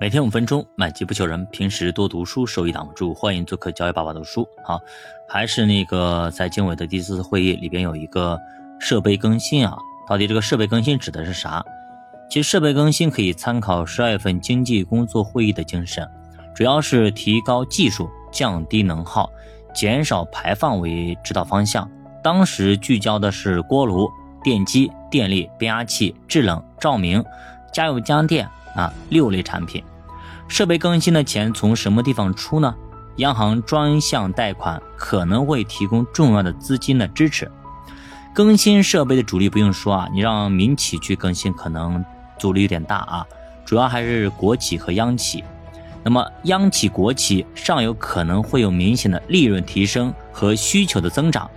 每天五分钟，买机不求人。平时多读书，收益挡不住。欢迎做客教育爸爸读书。好，还是那个在经纬的第四次会议里边有一个设备更新啊。到底这个设备更新指的是啥？其实设备更新可以参考十二月份经济工作会议的精神，主要是提高技术、降低能耗、减少排放为指导方向。当时聚焦的是锅炉、电机、电力、变压器、制冷、照明、家用家电。啊，六类产品，设备更新的钱从什么地方出呢？央行专项贷款可能会提供重要的资金的支持。更新设备的主力不用说啊，你让民企去更新，可能阻力有点大啊。主要还是国企和央企。那么央企、国企尚有可能会有明显的利润提升和需求的增长，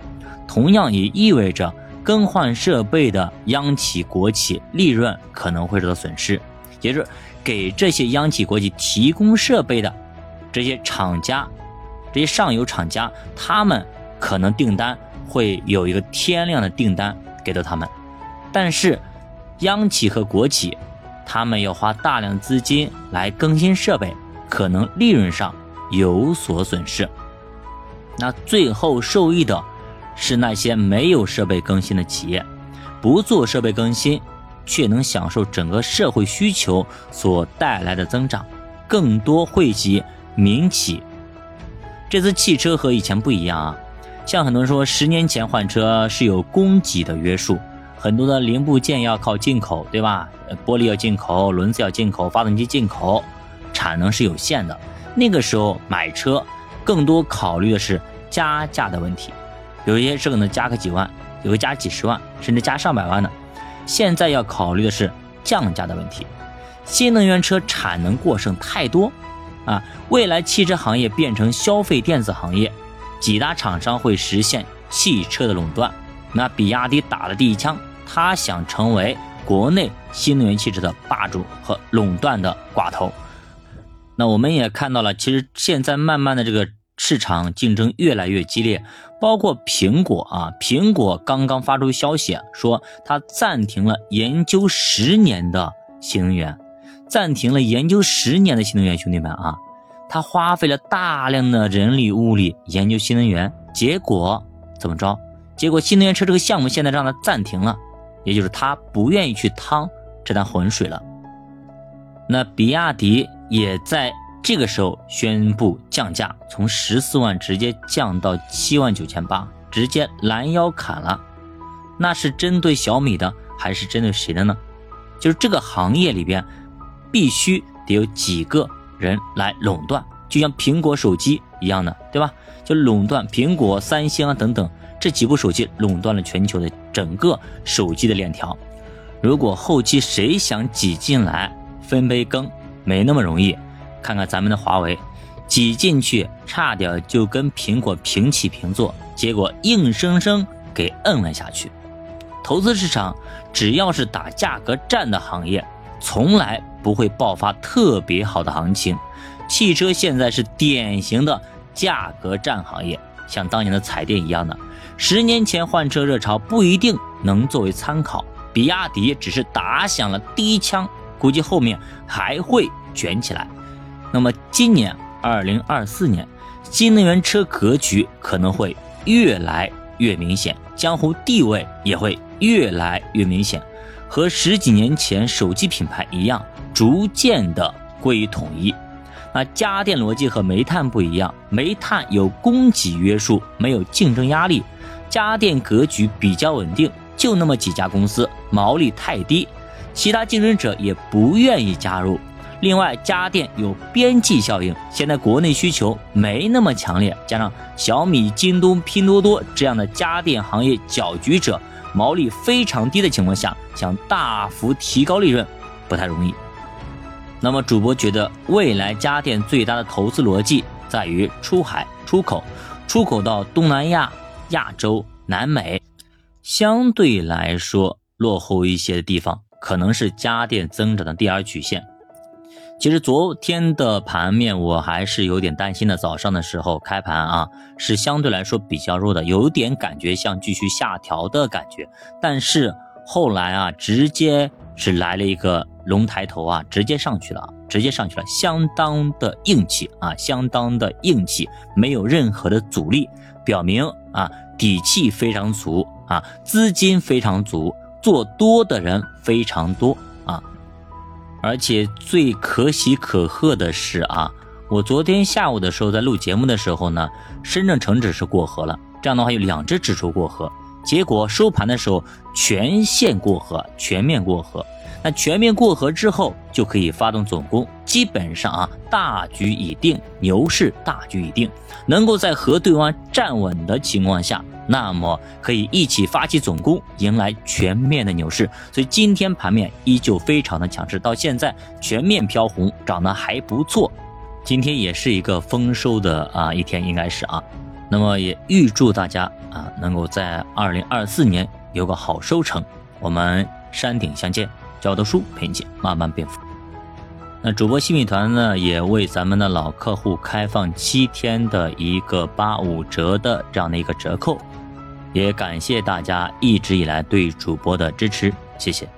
同样也意味着更换设备的央企、国企利润可能会受到损失。也就是给这些央企国企提供设备的这些厂家，这些上游厂家，他们可能订单会有一个天量的订单给到他们，但是央企和国企，他们要花大量资金来更新设备，可能利润上有所损失。那最后受益的是那些没有设备更新的企业，不做设备更新。却能享受整个社会需求所带来的增长，更多惠及民企。这次汽车和以前不一样啊，像很多人说，十年前换车是有供给的约束，很多的零部件要靠进口，对吧？玻璃要进口，轮子要进口，发动机进口，产能是有限的。那个时候买车更多考虑的是加价的问题，有一些车可能加个几万，有个加几十万，甚至加上百万的。现在要考虑的是降价的问题，新能源车产能过剩太多，啊，未来汽车行业变成消费电子行业，几大厂商会实现汽车的垄断。那比亚迪打了第一枪，他想成为国内新能源汽车的霸主和垄断的寡头。那我们也看到了，其实现在慢慢的这个。市场竞争越来越激烈，包括苹果啊，苹果刚刚发出消息说，它暂停了研究十年的新能源，暂停了研究十年的新能源，兄弟们啊，他花费了大量的人力物力研究新能源，结果怎么着？结果新能源车这个项目现在让他暂停了，也就是他不愿意去趟这滩浑水了。那比亚迪也在。这个时候宣布降价，从十四万直接降到七万九千八，直接拦腰砍了。那是针对小米的，还是针对谁的呢？就是这个行业里边，必须得有几个人来垄断，就像苹果手机一样的，对吧？就垄断苹果、三星啊等等这几部手机，垄断了全球的整个手机的链条。如果后期谁想挤进来分杯羹，没那么容易。看看咱们的华为，挤进去差点就跟苹果平起平坐，结果硬生生给摁了下去。投资市场只要是打价格战的行业，从来不会爆发特别好的行情。汽车现在是典型的价格战行业，像当年的彩电一样的。十年前换车热潮不一定能作为参考，比亚迪只是打响了第一枪，估计后面还会卷起来。那么今年二零二四年，新能源车格局可能会越来越明显，江湖地位也会越来越明显，和十几年前手机品牌一样，逐渐的归于统一。那家电逻辑和煤炭不一样，煤炭有供给约束，没有竞争压力，家电格局比较稳定，就那么几家公司，毛利太低，其他竞争者也不愿意加入。另外，家电有边际效应，现在国内需求没那么强烈，加上小米、京东、拼多多这样的家电行业搅局者，毛利非常低的情况下，想大幅提高利润不太容易。那么，主播觉得未来家电最大的投资逻辑在于出海、出口，出口到东南亚、亚洲、南美，相对来说落后一些的地方，可能是家电增长的第二曲线。其实昨天的盘面我还是有点担心的。早上的时候开盘啊，是相对来说比较弱的，有点感觉像继续下调的感觉。但是后来啊，直接是来了一个龙抬头啊，直接上去了，直接上去了，相当的硬气啊，相当的硬气，没有任何的阻力，表明啊底气非常足啊，资金非常足，做多的人非常多，而且最可喜可贺的是啊，我昨天下午的时候在录节目的时候呢，深圳成指是过河了，这样的话有两只指数过河。结果收盘的时候全线过河，全面过河。那全面过河之后就可以发动总攻，基本上啊大局已定，牛市大局已定。能够在河对方站稳的情况下，那么可以一起发起总攻，迎来全面的牛市。所以今天盘面依旧非常的强势，到现在全面飘红，涨得还不错。今天也是一个丰收的啊一天，应该是啊。那么也预祝大家啊，能够在二零二四年有个好收成。我们山顶相见，教的书陪你慢慢变富。那主播新米团呢，也为咱们的老客户开放七天的一个八五折的这样的一个折扣，也感谢大家一直以来对主播的支持，谢谢。